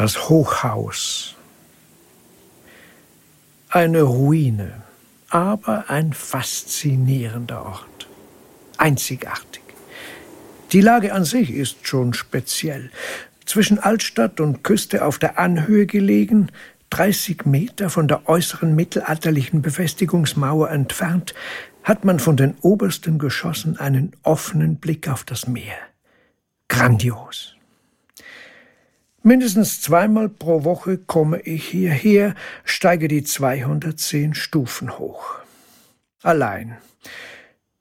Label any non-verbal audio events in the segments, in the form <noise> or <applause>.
Das Hochhaus. Eine Ruine, aber ein faszinierender Ort. Einzigartig. Die Lage an sich ist schon speziell. Zwischen Altstadt und Küste auf der Anhöhe gelegen, 30 Meter von der äußeren mittelalterlichen Befestigungsmauer entfernt, hat man von den obersten Geschossen einen offenen Blick auf das Meer. Grandios. Mindestens zweimal pro Woche komme ich hierher, steige die 210 Stufen hoch. Allein.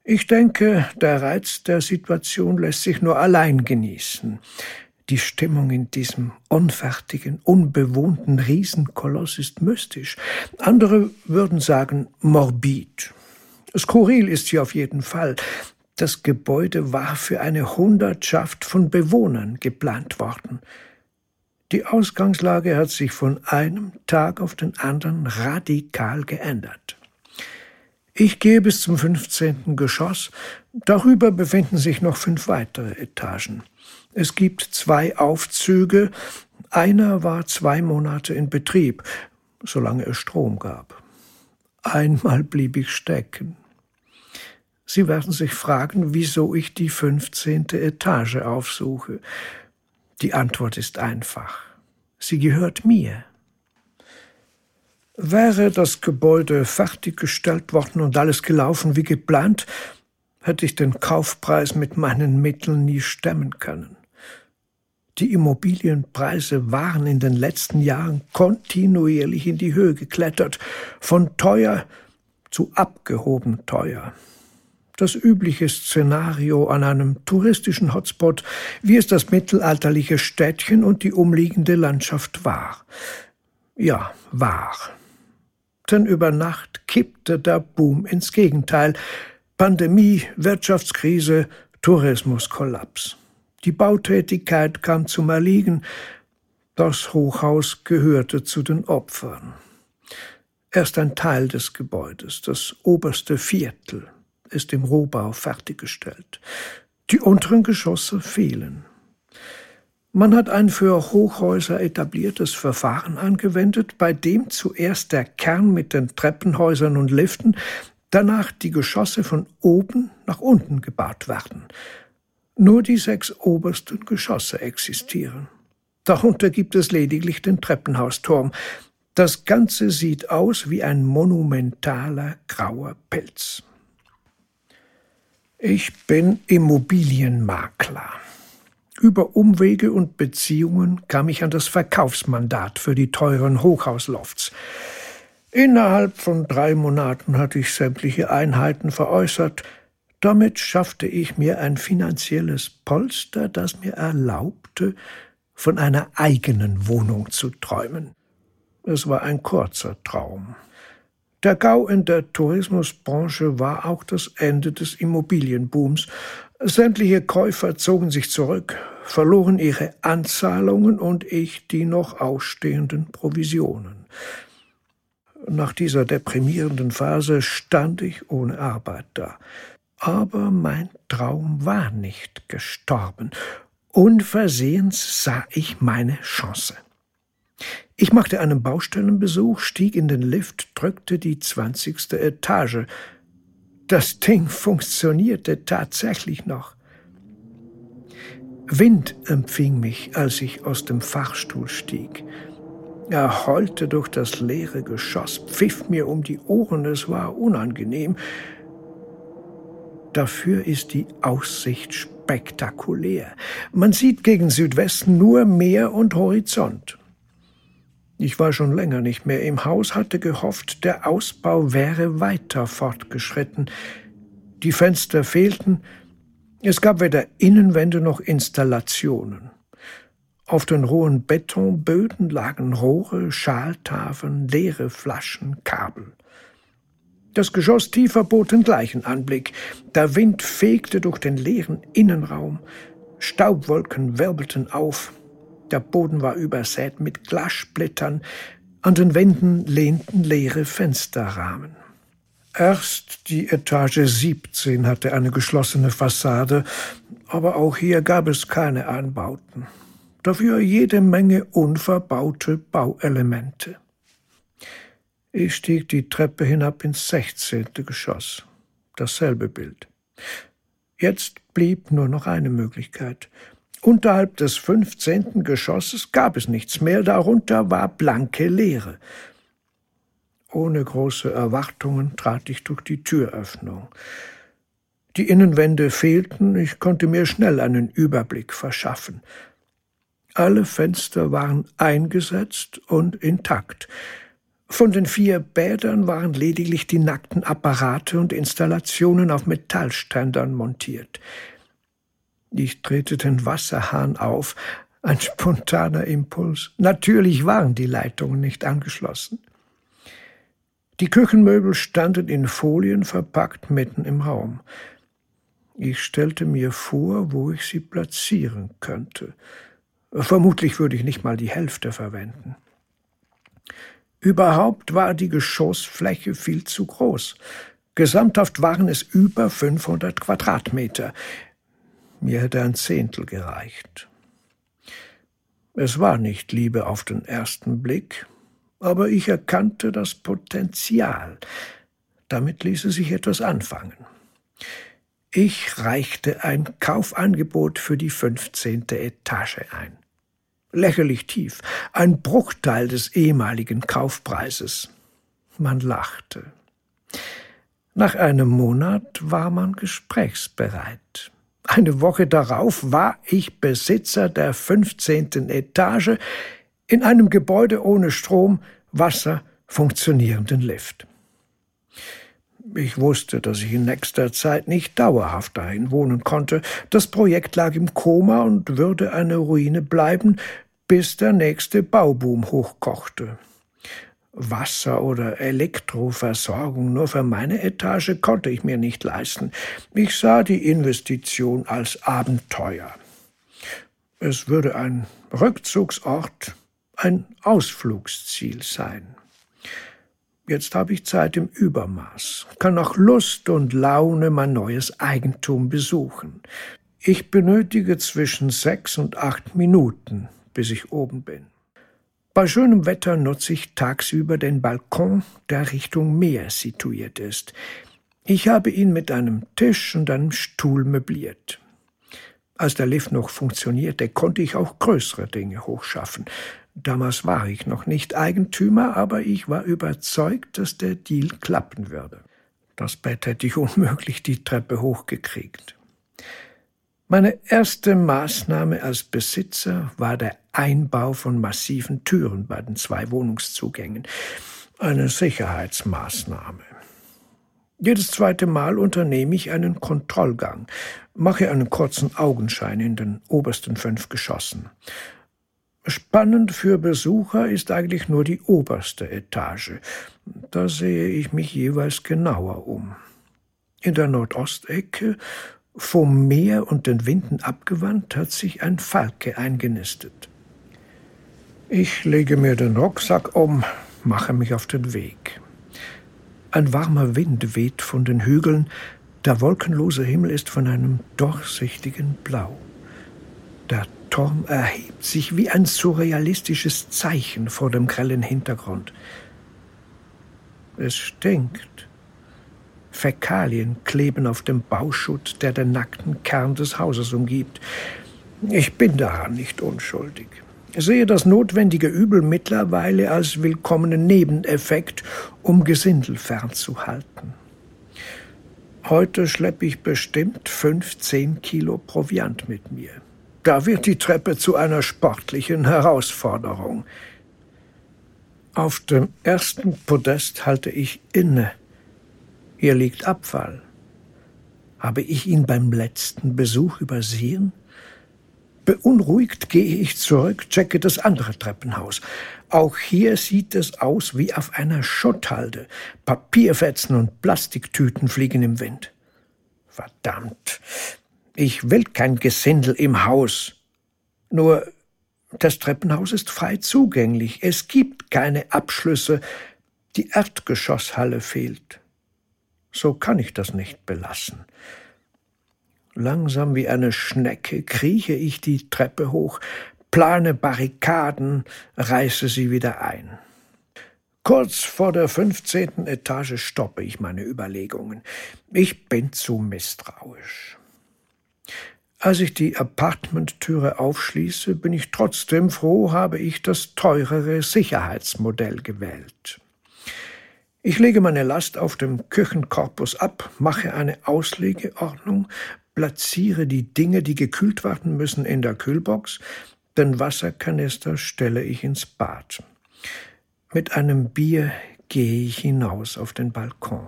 Ich denke, der Reiz der Situation lässt sich nur allein genießen. Die Stimmung in diesem unfertigen, unbewohnten Riesenkoloss ist mystisch. Andere würden sagen morbid. Skurril ist sie auf jeden Fall. Das Gebäude war für eine Hundertschaft von Bewohnern geplant worden. Die Ausgangslage hat sich von einem Tag auf den anderen radikal geändert. Ich gehe bis zum 15. Geschoss, darüber befinden sich noch fünf weitere Etagen. Es gibt zwei Aufzüge, einer war zwei Monate in Betrieb, solange es Strom gab. Einmal blieb ich stecken. Sie werden sich fragen, wieso ich die 15. Etage aufsuche. Die Antwort ist einfach. Sie gehört mir. Wäre das Gebäude fertiggestellt worden und alles gelaufen wie geplant, hätte ich den Kaufpreis mit meinen Mitteln nie stemmen können. Die Immobilienpreise waren in den letzten Jahren kontinuierlich in die Höhe geklettert, von teuer zu abgehoben teuer. Das übliche Szenario an einem touristischen Hotspot, wie es das mittelalterliche Städtchen und die umliegende Landschaft war. Ja, war. Denn über Nacht kippte der Boom ins Gegenteil. Pandemie, Wirtschaftskrise, Tourismuskollaps. Die Bautätigkeit kam zum Erliegen. Das Hochhaus gehörte zu den Opfern. Erst ein Teil des Gebäudes, das oberste Viertel, ist im Rohbau fertiggestellt. Die unteren Geschosse fehlen. Man hat ein für Hochhäuser etabliertes Verfahren angewendet, bei dem zuerst der Kern mit den Treppenhäusern und Liften, danach die Geschosse von oben nach unten gebaut werden. Nur die sechs obersten Geschosse existieren. Darunter gibt es lediglich den Treppenhausturm. Das Ganze sieht aus wie ein monumentaler grauer Pelz. Ich bin Immobilienmakler. Über Umwege und Beziehungen kam ich an das Verkaufsmandat für die teuren Hochhauslofts. Innerhalb von drei Monaten hatte ich sämtliche Einheiten veräußert, damit schaffte ich mir ein finanzielles Polster, das mir erlaubte, von einer eigenen Wohnung zu träumen. Es war ein kurzer Traum. Der Gau in der Tourismusbranche war auch das Ende des Immobilienbooms. Sämtliche Käufer zogen sich zurück, verloren ihre Anzahlungen und ich die noch ausstehenden Provisionen. Nach dieser deprimierenden Phase stand ich ohne Arbeit da. Aber mein Traum war nicht gestorben. Unversehens sah ich meine Chance. Ich machte einen Baustellenbesuch, stieg in den Lift, drückte die zwanzigste Etage. Das Ding funktionierte tatsächlich noch. Wind empfing mich, als ich aus dem Fachstuhl stieg. Er heulte durch das leere Geschoss, pfiff mir um die Ohren, es war unangenehm. Dafür ist die Aussicht spektakulär. Man sieht gegen Südwesten nur Meer und Horizont. Ich war schon länger nicht mehr im Haus, hatte gehofft, der Ausbau wäre weiter fortgeschritten. Die Fenster fehlten, es gab weder Innenwände noch Installationen. Auf den rohen Betonböden lagen Rohre, Schaltafeln, leere Flaschen, Kabel. Das Geschoss tiefer bot den gleichen Anblick. Der Wind fegte durch den leeren Innenraum. Staubwolken wirbelten auf. Der Boden war übersät mit Glassplittern. An den Wänden lehnten leere Fensterrahmen. Erst die Etage 17 hatte eine geschlossene Fassade, aber auch hier gab es keine Anbauten. dafür jede Menge unverbaute Bauelemente. Ich stieg die Treppe hinab ins sechzehnte Geschoss. Dasselbe Bild. Jetzt blieb nur noch eine Möglichkeit. Unterhalb des fünfzehnten Geschosses gab es nichts mehr, darunter war blanke Leere. Ohne große Erwartungen trat ich durch die Türöffnung. Die Innenwände fehlten, ich konnte mir schnell einen Überblick verschaffen. Alle Fenster waren eingesetzt und intakt. Von den vier Bädern waren lediglich die nackten Apparate und Installationen auf Metallständern montiert. Ich drehte den Wasserhahn auf, ein spontaner Impuls. Natürlich waren die Leitungen nicht angeschlossen. Die Küchenmöbel standen in Folien verpackt mitten im Raum. Ich stellte mir vor, wo ich sie platzieren könnte. Vermutlich würde ich nicht mal die Hälfte verwenden. Überhaupt war die Geschossfläche viel zu groß. Gesamthaft waren es über 500 Quadratmeter. Mir hätte ein Zehntel gereicht. Es war nicht Liebe auf den ersten Blick, aber ich erkannte das Potenzial. Damit ließe sich etwas anfangen. Ich reichte ein Kaufangebot für die fünfzehnte Etage ein. Lächerlich tief, ein Bruchteil des ehemaligen Kaufpreises. Man lachte. Nach einem Monat war man gesprächsbereit. Eine Woche darauf war ich Besitzer der fünfzehnten Etage in einem Gebäude ohne Strom, Wasser, funktionierenden Lift. Ich wusste, dass ich in nächster Zeit nicht dauerhaft dahin wohnen konnte. Das Projekt lag im Koma und würde eine Ruine bleiben, bis der nächste Bauboom hochkochte. Wasser- oder Elektroversorgung nur für meine Etage konnte ich mir nicht leisten. Ich sah die Investition als Abenteuer. Es würde ein Rückzugsort, ein Ausflugsziel sein. Jetzt habe ich Zeit im Übermaß, kann nach Lust und Laune mein neues Eigentum besuchen. Ich benötige zwischen sechs und acht Minuten, bis ich oben bin. Bei schönem Wetter nutze ich tagsüber den Balkon, der Richtung Meer situiert ist. Ich habe ihn mit einem Tisch und einem Stuhl möbliert. Als der Lift noch funktionierte, konnte ich auch größere Dinge hochschaffen. Damals war ich noch nicht Eigentümer, aber ich war überzeugt, dass der Deal klappen würde. Das Bett hätte ich <laughs> unmöglich die Treppe hochgekriegt. Meine erste Maßnahme als Besitzer war der Einbau von massiven Türen bei den zwei Wohnungszugängen. Eine Sicherheitsmaßnahme. Jedes zweite Mal unternehme ich einen Kontrollgang, mache einen kurzen Augenschein in den obersten fünf Geschossen. Spannend für Besucher ist eigentlich nur die oberste Etage. Da sehe ich mich jeweils genauer um. In der Nordostecke, vom Meer und den Winden abgewandt, hat sich ein Falke eingenistet. Ich lege mir den Rucksack um, mache mich auf den Weg. Ein warmer Wind weht von den Hügeln, der wolkenlose Himmel ist von einem durchsichtigen Blau. Der Turm erhebt sich wie ein surrealistisches Zeichen vor dem grellen Hintergrund. Es stinkt. Fäkalien kleben auf dem Bauschutt, der den nackten Kern des Hauses umgibt. Ich bin daran nicht unschuldig. Ich sehe das notwendige Übel mittlerweile als willkommenen Nebeneffekt, um Gesindel fernzuhalten. Heute schleppe ich bestimmt fünfzehn Kilo Proviant mit mir. Da wird die Treppe zu einer sportlichen Herausforderung. Auf dem ersten Podest halte ich inne. Hier liegt Abfall. Habe ich ihn beim letzten Besuch übersehen? Beunruhigt gehe ich zurück, checke das andere Treppenhaus. Auch hier sieht es aus wie auf einer Schutthalde. Papierfetzen und Plastiktüten fliegen im Wind. Verdammt, ich will kein Gesindel im Haus. Nur das Treppenhaus ist frei zugänglich. Es gibt keine Abschlüsse. Die Erdgeschosshalle fehlt. So kann ich das nicht belassen. Langsam wie eine Schnecke krieche ich die Treppe hoch, plane Barrikaden, reiße sie wieder ein. Kurz vor der fünfzehnten Etage stoppe ich meine Überlegungen. Ich bin zu misstrauisch. Als ich die Apartmenttüre aufschließe, bin ich trotzdem froh, habe ich das teurere Sicherheitsmodell gewählt. Ich lege meine Last auf dem Küchenkorpus ab, mache eine Auslegeordnung, platziere die Dinge, die gekühlt werden müssen, in der Kühlbox, den Wasserkanister stelle ich ins Bad. Mit einem Bier gehe ich hinaus auf den Balkon.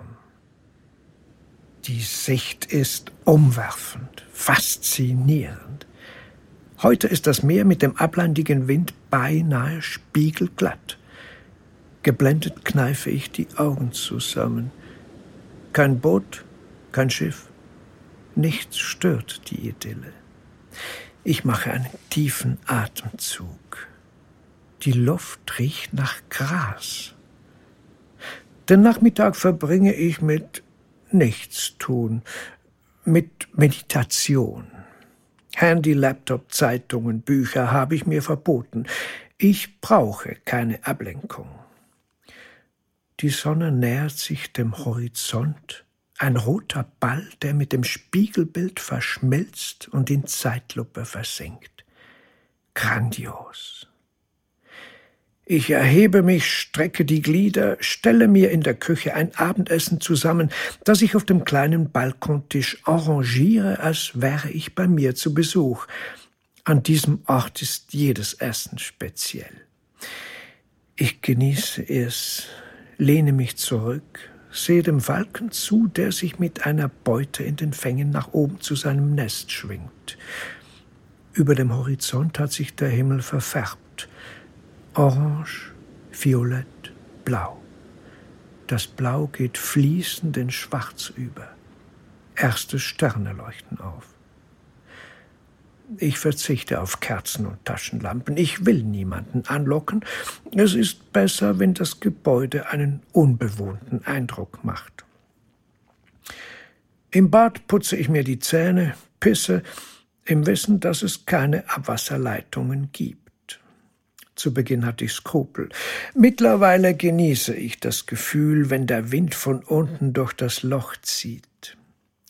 Die Sicht ist umwerfend, faszinierend. Heute ist das Meer mit dem ablandigen Wind beinahe spiegelglatt. Geblendet kneife ich die Augen zusammen. Kein Boot, kein Schiff, nichts stört die Idylle. Ich mache einen tiefen Atemzug. Die Luft riecht nach Gras. Den Nachmittag verbringe ich mit Nichtstun, mit Meditation. Handy, Laptop, Zeitungen, Bücher habe ich mir verboten. Ich brauche keine Ablenkung. Die Sonne nähert sich dem Horizont, ein roter Ball, der mit dem Spiegelbild verschmilzt und in Zeitlupe versinkt. Grandios. Ich erhebe mich, strecke die Glieder, stelle mir in der Küche ein Abendessen zusammen, das ich auf dem kleinen Balkontisch arrangiere, als wäre ich bei mir zu Besuch. An diesem Ort ist jedes Essen speziell. Ich genieße es, lehne mich zurück, sehe dem Falken zu, der sich mit einer Beute in den Fängen nach oben zu seinem Nest schwingt. Über dem Horizont hat sich der Himmel verfärbt. Orange, Violett, Blau. Das Blau geht fließend in Schwarz über. Erste Sterne leuchten auf. Ich verzichte auf Kerzen und Taschenlampen. Ich will niemanden anlocken. Es ist besser, wenn das Gebäude einen unbewohnten Eindruck macht. Im Bad putze ich mir die Zähne, pisse, im Wissen, dass es keine Abwasserleitungen gibt. Zu Beginn hatte ich Skrupel. Mittlerweile genieße ich das Gefühl, wenn der Wind von unten durch das Loch zieht.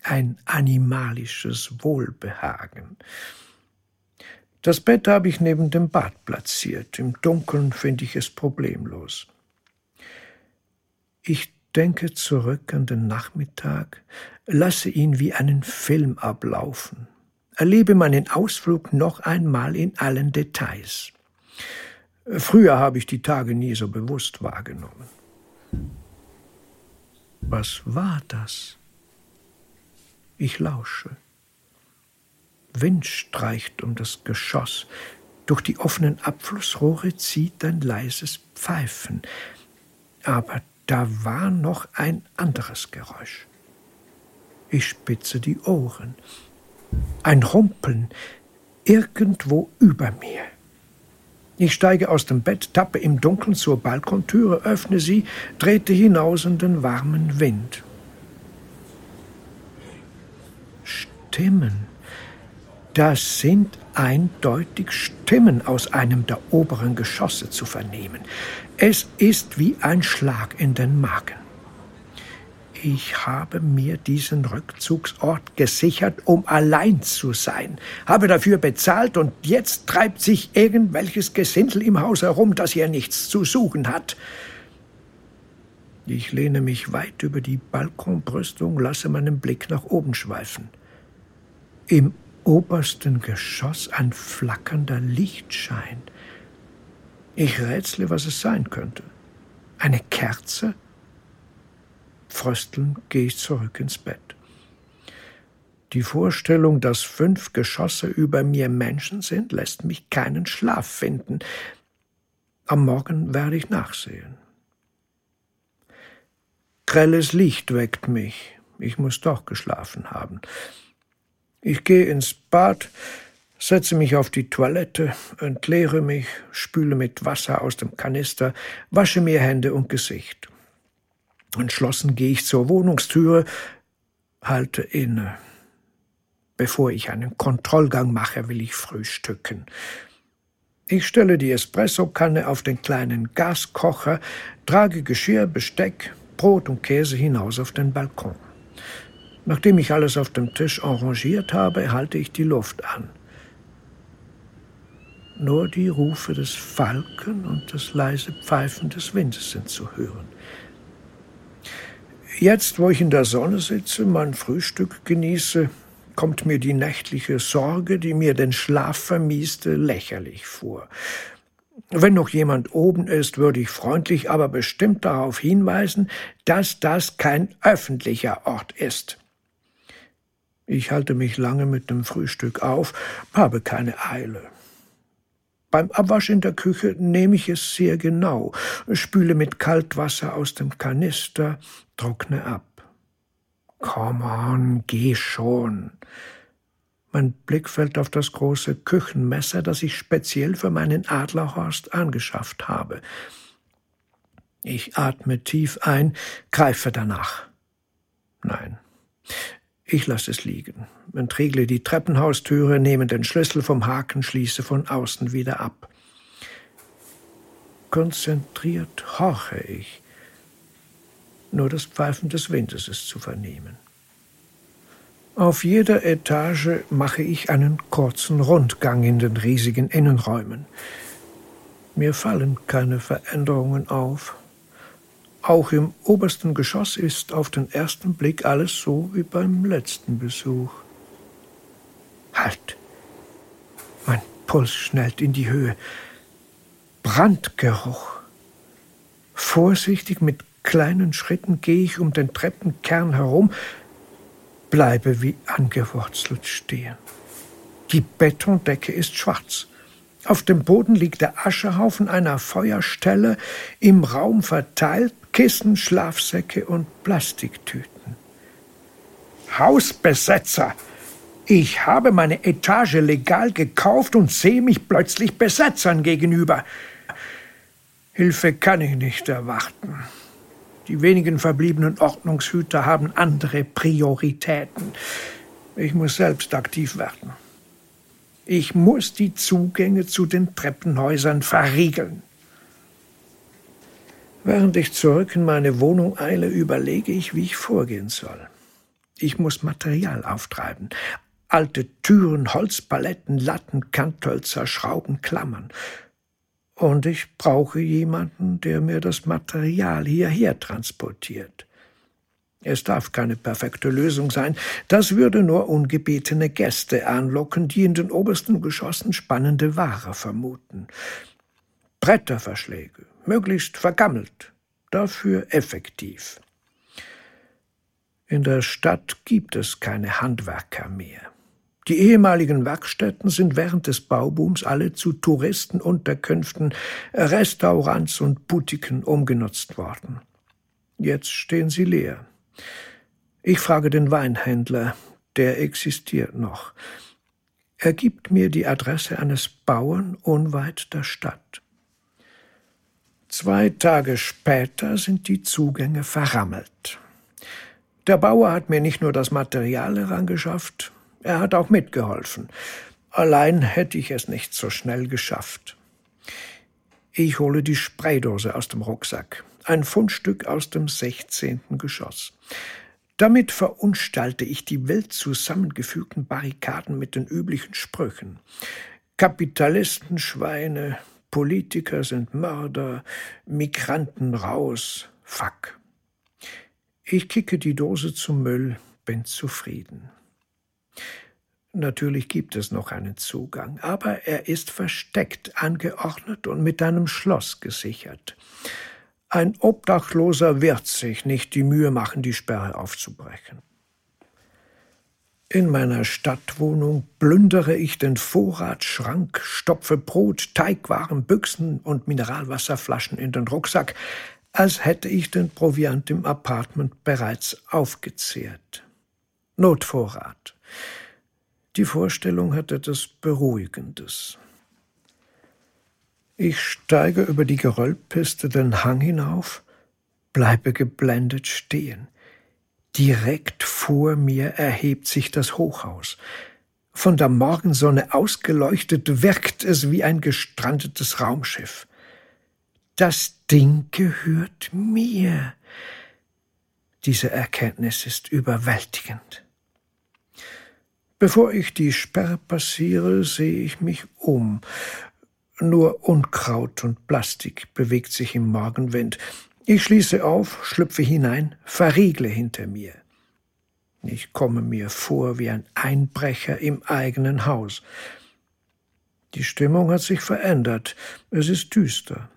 Ein animalisches Wohlbehagen. Das Bett habe ich neben dem Bad platziert. Im Dunkeln finde ich es problemlos. Ich denke zurück an den Nachmittag, lasse ihn wie einen Film ablaufen, erlebe meinen Ausflug noch einmal in allen Details. Früher habe ich die Tage nie so bewusst wahrgenommen. Was war das? Ich lausche. Wind streicht um das Geschoss. Durch die offenen Abflussrohre zieht ein leises Pfeifen. Aber da war noch ein anderes Geräusch. Ich spitze die Ohren. Ein Rumpeln irgendwo über mir. Ich steige aus dem Bett, tappe im Dunkeln zur Balkontüre, öffne sie, trete hinaus in den warmen Wind. Stimmen. Das sind eindeutig Stimmen aus einem der oberen Geschosse zu vernehmen. Es ist wie ein Schlag in den Magen. Ich habe mir diesen Rückzugsort gesichert, um allein zu sein, habe dafür bezahlt und jetzt treibt sich irgendwelches Gesindel im Haus herum, das hier nichts zu suchen hat. Ich lehne mich weit über die Balkonbrüstung, lasse meinen Blick nach oben schweifen. Im obersten Geschoss ein flackernder Lichtschein. Ich rätsle, was es sein könnte. Eine Kerze? Fröstelnd gehe ich zurück ins Bett. Die Vorstellung, dass fünf Geschosse über mir Menschen sind, lässt mich keinen Schlaf finden. Am Morgen werde ich nachsehen. Grelles Licht weckt mich. Ich muss doch geschlafen haben. Ich gehe ins Bad, setze mich auf die Toilette, entleere mich, spüle mit Wasser aus dem Kanister, wasche mir Hände und Gesicht. Entschlossen gehe ich zur Wohnungstüre, halte inne. Bevor ich einen Kontrollgang mache, will ich frühstücken. Ich stelle die Espressokanne auf den kleinen Gaskocher, trage Geschirr, Besteck, Brot und Käse hinaus auf den Balkon. Nachdem ich alles auf dem Tisch arrangiert habe, halte ich die Luft an. Nur die Rufe des Falken und das leise Pfeifen des Windes sind zu hören. Jetzt, wo ich in der Sonne sitze, mein Frühstück genieße, kommt mir die nächtliche Sorge, die mir den Schlaf vermieste, lächerlich vor. Wenn noch jemand oben ist, würde ich freundlich, aber bestimmt darauf hinweisen, dass das kein öffentlicher Ort ist. Ich halte mich lange mit dem Frühstück auf, habe keine Eile. Beim Abwasch in der Küche nehme ich es sehr genau, spüle mit Kaltwasser aus dem Kanister, trockne ab. Come on, geh schon. Mein Blick fällt auf das große Küchenmesser, das ich speziell für meinen Adlerhorst angeschafft habe. Ich atme tief ein, greife danach. Nein, ich lasse es liegen, entriegle die Treppenhaustüre, nehme den Schlüssel vom Haken, schließe von außen wieder ab. Konzentriert horche ich. Nur das Pfeifen des Windes ist zu vernehmen. Auf jeder Etage mache ich einen kurzen Rundgang in den riesigen Innenräumen. Mir fallen keine Veränderungen auf. Auch im obersten Geschoss ist auf den ersten Blick alles so wie beim letzten Besuch. Halt! Mein Puls schnellt in die Höhe. Brandgeruch. Vorsichtig mit kleinen Schritten gehe ich um den Treppenkern herum, bleibe wie angewurzelt stehen. Die Betondecke ist schwarz. Auf dem Boden liegt der Aschehaufen einer Feuerstelle, im Raum verteilt Kissen, Schlafsäcke und Plastiktüten. Hausbesetzer! Ich habe meine Etage legal gekauft und sehe mich plötzlich Besetzern gegenüber. Hilfe kann ich nicht erwarten. Die wenigen verbliebenen Ordnungshüter haben andere Prioritäten. Ich muss selbst aktiv werden. Ich muss die Zugänge zu den Treppenhäusern verriegeln. Während ich zurück in meine Wohnung eile, überlege ich, wie ich vorgehen soll. Ich muss Material auftreiben. Alte Türen, Holzpaletten, Latten, Kanthölzer, Schrauben, Klammern. Und ich brauche jemanden, der mir das Material hierher transportiert. Es darf keine perfekte Lösung sein, das würde nur ungebetene Gäste anlocken, die in den obersten Geschossen spannende Ware vermuten. Bretterverschläge, möglichst vergammelt, dafür effektiv. In der Stadt gibt es keine Handwerker mehr. Die ehemaligen Werkstätten sind während des Baubooms alle zu Touristenunterkünften, Restaurants und Boutiquen umgenutzt worden. Jetzt stehen sie leer. Ich frage den Weinhändler, der existiert noch. Er gibt mir die Adresse eines Bauern unweit der Stadt. Zwei Tage später sind die Zugänge verrammelt. Der Bauer hat mir nicht nur das Material herangeschafft, er hat auch mitgeholfen. Allein hätte ich es nicht so schnell geschafft. Ich hole die Spraydose aus dem Rucksack ein Fundstück aus dem 16. Geschoss. Damit verunstalte ich die wild zusammengefügten Barrikaden mit den üblichen Sprüchen. Kapitalisten Schweine, Politiker sind Mörder, Migranten raus, fuck. Ich kicke die Dose zum Müll, bin zufrieden. Natürlich gibt es noch einen Zugang, aber er ist versteckt, angeordnet und mit einem Schloss gesichert. Ein Obdachloser wird sich nicht die Mühe machen, die Sperre aufzubrechen. In meiner Stadtwohnung plündere ich den Vorratsschrank, stopfe Brot, Teigwaren, Büchsen und Mineralwasserflaschen in den Rucksack, als hätte ich den Proviant im Apartment bereits aufgezehrt. Notvorrat. Die Vorstellung hat etwas Beruhigendes. Ich steige über die Geröllpiste den Hang hinauf, bleibe geblendet stehen. Direkt vor mir erhebt sich das Hochhaus. Von der Morgensonne ausgeleuchtet wirkt es wie ein gestrandetes Raumschiff. Das Ding gehört mir. Diese Erkenntnis ist überwältigend. Bevor ich die Sperre passiere, sehe ich mich um. Nur Unkraut und Plastik bewegt sich im Morgenwind. Ich schließe auf, schlüpfe hinein, verriegle hinter mir. Ich komme mir vor wie ein Einbrecher im eigenen Haus. Die Stimmung hat sich verändert. Es ist düster.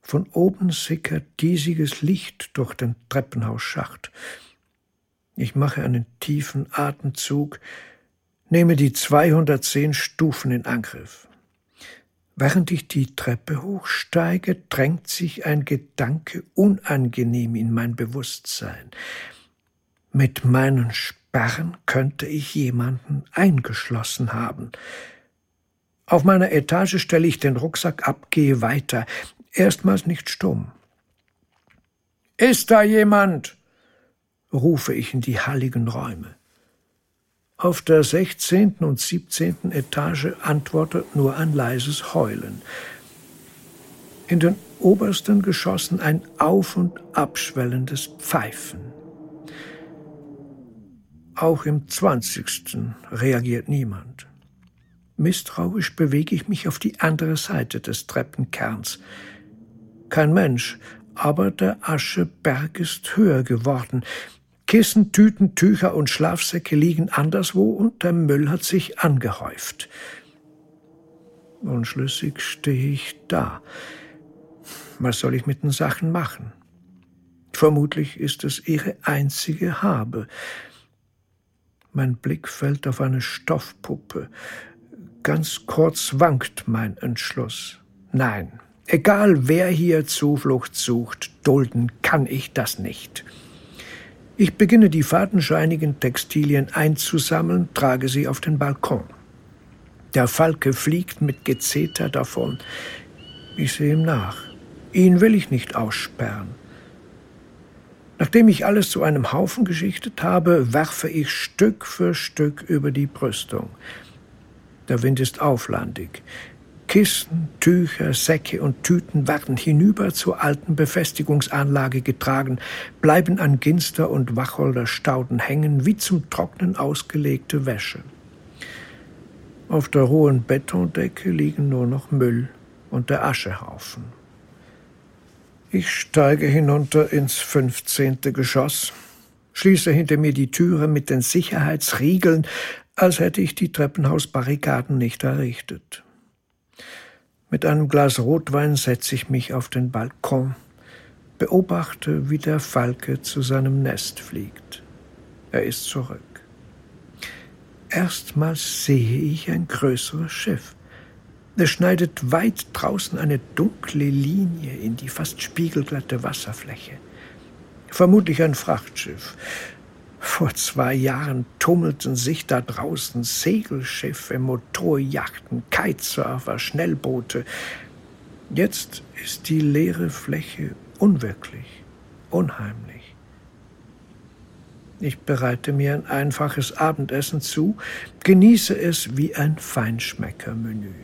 Von oben sickert diesiges Licht durch den Treppenhausschacht. Ich mache einen tiefen Atemzug, nehme die 210 Stufen in Angriff. Während ich die Treppe hochsteige, drängt sich ein Gedanke unangenehm in mein Bewusstsein. Mit meinen Sperren könnte ich jemanden eingeschlossen haben. Auf meiner Etage stelle ich den Rucksack ab, gehe weiter, erstmals nicht stumm. Ist da jemand? rufe ich in die halligen Räume. Auf der sechzehnten und siebzehnten Etage antwortet nur ein leises Heulen. In den obersten Geschossen ein auf- und abschwellendes Pfeifen. Auch im zwanzigsten reagiert niemand. Misstrauisch bewege ich mich auf die andere Seite des Treppenkerns. Kein Mensch, aber der Ascheberg ist höher geworden. Kissen, Tüten, Tücher und Schlafsäcke liegen anderswo und der Müll hat sich angehäuft. Unschlüssig stehe ich da. Was soll ich mit den Sachen machen? Vermutlich ist es ihre einzige Habe. Mein Blick fällt auf eine Stoffpuppe. Ganz kurz wankt mein Entschluss. Nein, egal wer hier Zuflucht sucht, dulden kann ich das nicht. Ich beginne die fadenscheinigen Textilien einzusammeln, trage sie auf den Balkon. Der Falke fliegt mit Gezeter davon. Ich sehe ihm nach. Ihn will ich nicht aussperren. Nachdem ich alles zu einem Haufen geschichtet habe, werfe ich Stück für Stück über die Brüstung. Der Wind ist auflandig. Kisten, Tücher, Säcke und Tüten werden hinüber zur alten Befestigungsanlage getragen, bleiben an Ginster und Wacholderstauden hängen, wie zum Trocknen ausgelegte Wäsche. Auf der hohen Betondecke liegen nur noch Müll und der Aschehaufen. Ich steige hinunter ins fünfzehnte Geschoss, schließe hinter mir die Türe mit den Sicherheitsriegeln, als hätte ich die Treppenhausbarrikaden nicht errichtet. Mit einem Glas Rotwein setze ich mich auf den Balkon, beobachte, wie der Falke zu seinem Nest fliegt. Er ist zurück. Erstmals sehe ich ein größeres Schiff. Es schneidet weit draußen eine dunkle Linie in die fast spiegelglatte Wasserfläche. Vermutlich ein Frachtschiff. Vor zwei Jahren tummelten sich da draußen Segelschiffe, Motorjachten, Kitesurfer, Schnellboote. Jetzt ist die leere Fläche unwirklich, unheimlich. Ich bereite mir ein einfaches Abendessen zu, genieße es wie ein Feinschmeckermenü.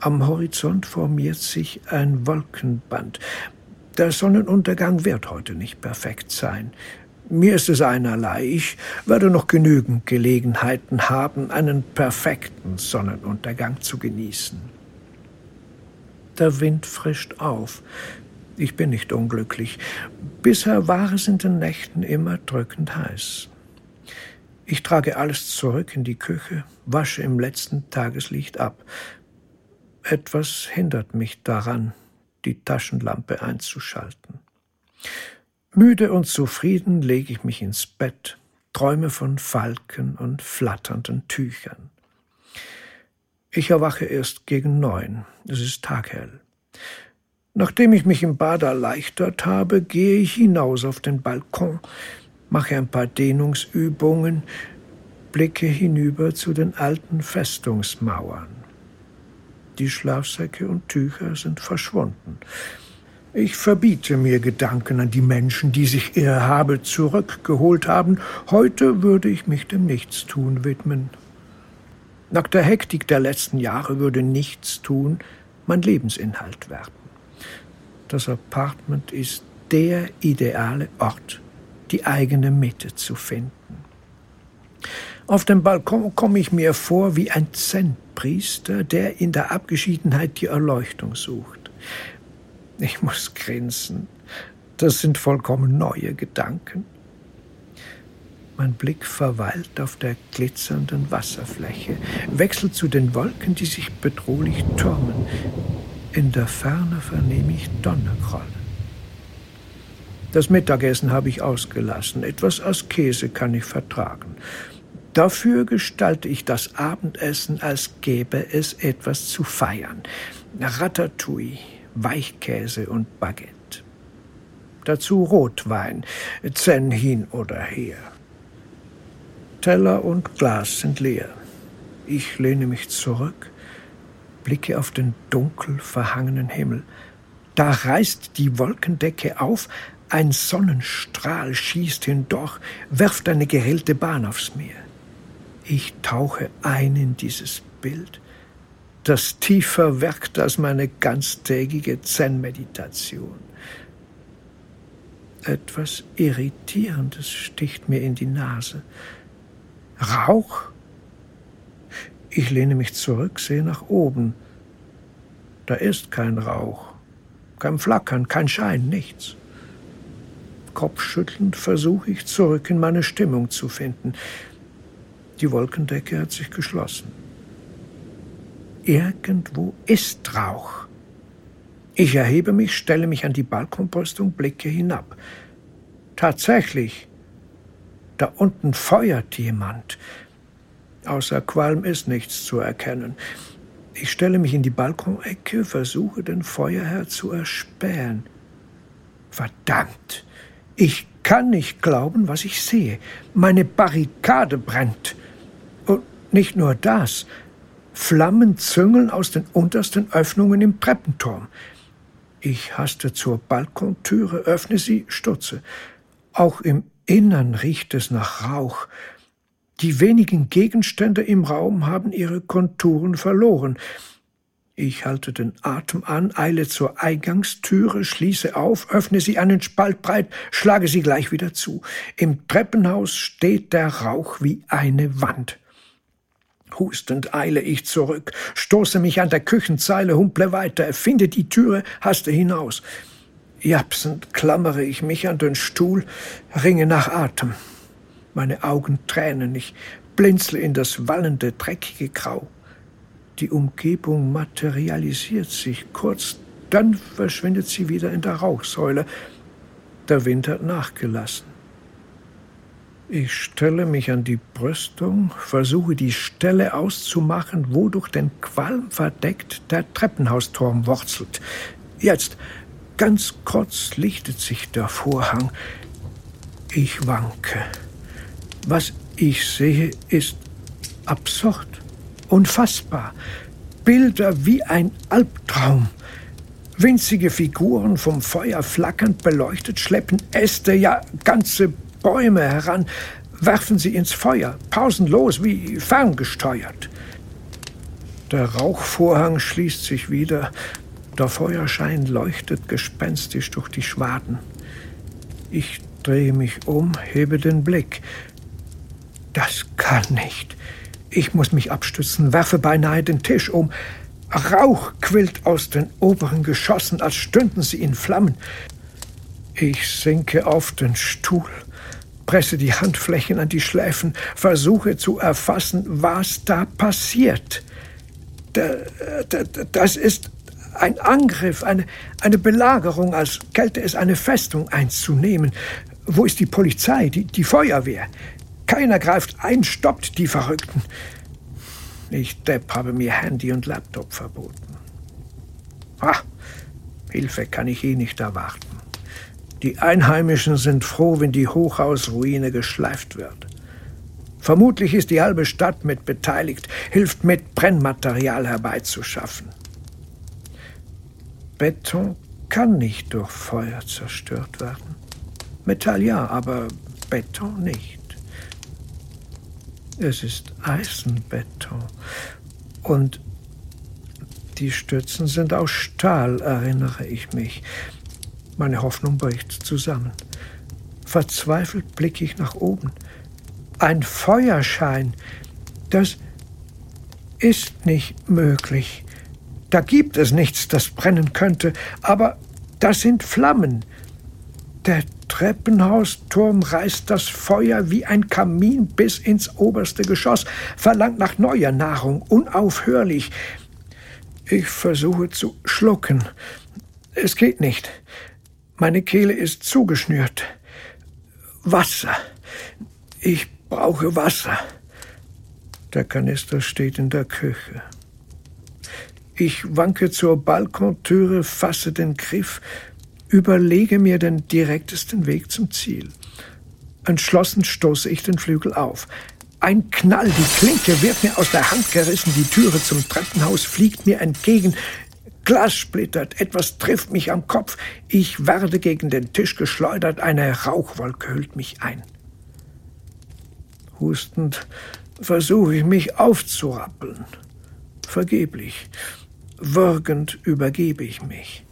Am Horizont formiert sich ein Wolkenband. Der Sonnenuntergang wird heute nicht perfekt sein. Mir ist es einerlei. Ich werde noch genügend Gelegenheiten haben, einen perfekten Sonnenuntergang zu genießen. Der Wind frischt auf. Ich bin nicht unglücklich. Bisher war es in den Nächten immer drückend heiß. Ich trage alles zurück in die Küche, wasche im letzten Tageslicht ab. Etwas hindert mich daran, die Taschenlampe einzuschalten. Müde und zufrieden lege ich mich ins Bett, träume von Falken und flatternden Tüchern. Ich erwache erst gegen neun, es ist taghell. Nachdem ich mich im Bad erleichtert habe, gehe ich hinaus auf den Balkon, mache ein paar Dehnungsübungen, blicke hinüber zu den alten Festungsmauern. Die Schlafsäcke und Tücher sind verschwunden. Ich verbiete mir Gedanken an die Menschen, die sich ihre Habe zurückgeholt haben. Heute würde ich mich dem Nichtstun widmen. Nach der Hektik der letzten Jahre würde nichts tun mein Lebensinhalt werden. Das Apartment ist der ideale Ort, die eigene Mitte zu finden. Auf dem Balkon komme ich mir vor wie ein Zen-Priester, der in der Abgeschiedenheit die Erleuchtung sucht. Ich muss grinsen. Das sind vollkommen neue Gedanken. Mein Blick verweilt auf der glitzernden Wasserfläche, wechselt zu den Wolken, die sich bedrohlich türmen. In der Ferne vernehme ich Donnergrollen. Das Mittagessen habe ich ausgelassen. Etwas Askese kann ich vertragen. Dafür gestalte ich das Abendessen, als gäbe es etwas zu feiern. Ratatouille, Weichkäse und Baguette. Dazu Rotwein, Zen hin oder her. Teller und Glas sind leer. Ich lehne mich zurück, blicke auf den dunkel verhangenen Himmel. Da reißt die Wolkendecke auf, ein Sonnenstrahl schießt hindurch, werft eine gehellte Bahn aufs Meer. Ich tauche ein in dieses Bild, das tiefer wirkt als meine ganztägige Zen-Meditation. Etwas Irritierendes sticht mir in die Nase. Rauch? Ich lehne mich zurück, sehe nach oben. Da ist kein Rauch, kein Flackern, kein Schein, nichts. Kopfschüttelnd versuche ich zurück in meine Stimmung zu finden. Die Wolkendecke hat sich geschlossen. Irgendwo ist Rauch. Ich erhebe mich, stelle mich an die Balkonpost und blicke hinab. Tatsächlich, da unten feuert jemand. Außer Qualm ist nichts zu erkennen. Ich stelle mich in die Balkonecke, versuche den Feuerherr zu erspähen. Verdammt! Ich kann nicht glauben, was ich sehe. Meine Barrikade brennt. Und nicht nur das. Flammen züngeln aus den untersten Öffnungen im Treppenturm. Ich haste zur Balkontüre, öffne sie, stutze. Auch im Innern riecht es nach Rauch. Die wenigen Gegenstände im Raum haben ihre Konturen verloren. Ich halte den Atem an, eile zur Eingangstüre, schließe auf, öffne sie einen Spalt breit, schlage sie gleich wieder zu. Im Treppenhaus steht der Rauch wie eine Wand. Hustend eile ich zurück, stoße mich an der Küchenzeile, humple weiter, finde die Türe, haste hinaus. Japsend klammere ich mich an den Stuhl, ringe nach Atem. Meine Augen tränen, ich blinzle in das wallende, dreckige Grau. Die Umgebung materialisiert sich kurz, dann verschwindet sie wieder in der Rauchsäule. Der Wind hat nachgelassen. Ich stelle mich an die Brüstung, versuche die Stelle auszumachen, wo durch den Qualm verdeckt der Treppenhausturm wurzelt. Jetzt, ganz kurz, lichtet sich der Vorhang. Ich wanke. Was ich sehe, ist absurd. Unfassbar. Bilder wie ein Albtraum. Winzige Figuren vom Feuer flackernd beleuchtet schleppen Äste, ja ganze Bäume heran, werfen sie ins Feuer, pausenlos wie ferngesteuert. Der Rauchvorhang schließt sich wieder, der Feuerschein leuchtet gespenstisch durch die Schwaden. Ich drehe mich um, hebe den Blick. Das kann nicht. Ich muss mich abstützen, werfe beinahe den Tisch um. Rauch quillt aus den oberen Geschossen, als stünden sie in Flammen. Ich sinke auf den Stuhl, presse die Handflächen an die Schläfen, versuche zu erfassen, was da passiert. Das ist ein Angriff, eine, eine Belagerung, als gelte es eine Festung einzunehmen. Wo ist die Polizei, die, die Feuerwehr? Keiner greift ein, stoppt die Verrückten. Ich, Depp, habe mir Handy und Laptop verboten. Ah, Hilfe kann ich eh nicht erwarten. Die Einheimischen sind froh, wenn die Hochhausruine geschleift wird. Vermutlich ist die halbe Stadt mit beteiligt, hilft mit, Brennmaterial herbeizuschaffen. Beton kann nicht durch Feuer zerstört werden. Metall ja, aber Beton nicht. Es ist Eisenbeton. Und die Stützen sind aus Stahl, erinnere ich mich. Meine Hoffnung bricht zusammen. Verzweifelt blicke ich nach oben. Ein Feuerschein, das ist nicht möglich. Da gibt es nichts, das brennen könnte, aber das sind Flammen. Der Treppenhausturm reißt das Feuer wie ein Kamin bis ins oberste Geschoss, verlangt nach neuer Nahrung, unaufhörlich. Ich versuche zu schlucken. Es geht nicht. Meine Kehle ist zugeschnürt. Wasser. Ich brauche Wasser. Der Kanister steht in der Küche. Ich wanke zur Balkontüre, fasse den Griff, überlege mir den direktesten Weg zum Ziel. Entschlossen stoße ich den Flügel auf. Ein Knall, die Klinke wird mir aus der Hand gerissen, die Türe zum Treppenhaus fliegt mir entgegen. Glas splittert, etwas trifft mich am Kopf. Ich werde gegen den Tisch geschleudert, eine Rauchwolke hüllt mich ein. Hustend versuche ich mich aufzurappeln. Vergeblich. Würgend übergebe ich mich.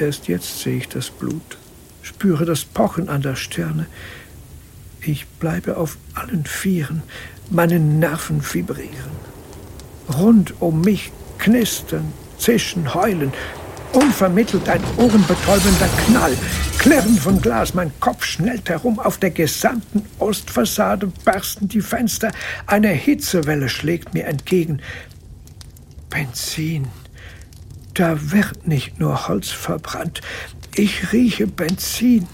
Erst jetzt sehe ich das Blut, spüre das Pochen an der Stirne. Ich bleibe auf allen Vieren, meine Nerven vibrieren. Rund um mich knistern, zischen, heulen, unvermittelt ein ohrenbetäubender Knall, Klirren von Glas, mein Kopf schnellt herum, auf der gesamten Ostfassade bersten die Fenster, eine Hitzewelle schlägt mir entgegen. Benzin. Da wird nicht nur Holz verbrannt, ich rieche Benzin.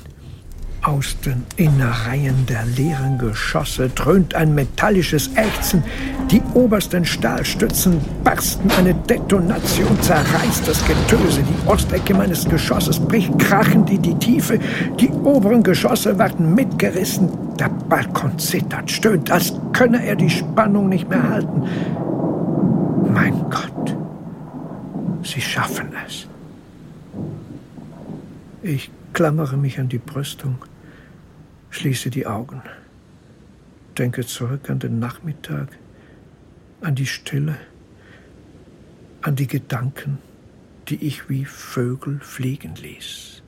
Aus den Innereien der leeren Geschosse dröhnt ein metallisches Ächzen. Die obersten Stahlstützen bersten. Eine Detonation zerreißt das Getöse. Die Ostecke meines Geschosses bricht krachend in die Tiefe. Die oberen Geschosse werden mitgerissen. Der Balkon zittert, stöhnt, als könne er die Spannung nicht mehr halten. Mein Gott, sie schaffen es. Ich klammere mich an die Brüstung schließe die Augen, denke zurück an den Nachmittag, an die Stille, an die Gedanken, die ich wie Vögel fliegen ließ.